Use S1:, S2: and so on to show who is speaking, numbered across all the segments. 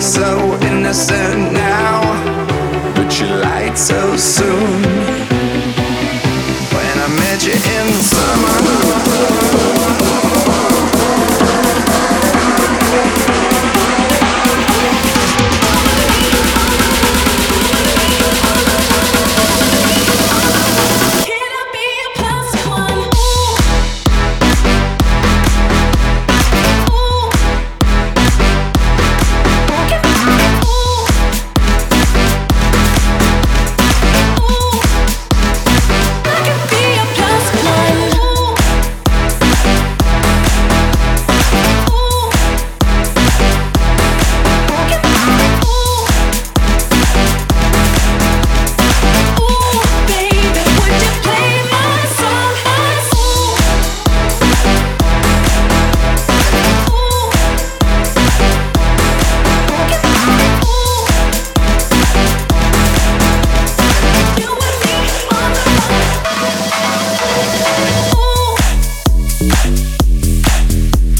S1: So innocent now, but you lied so soon. When I met you in the summer.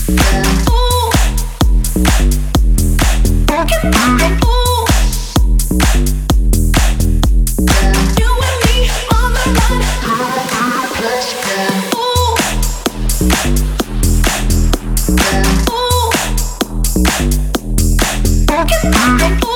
S2: You and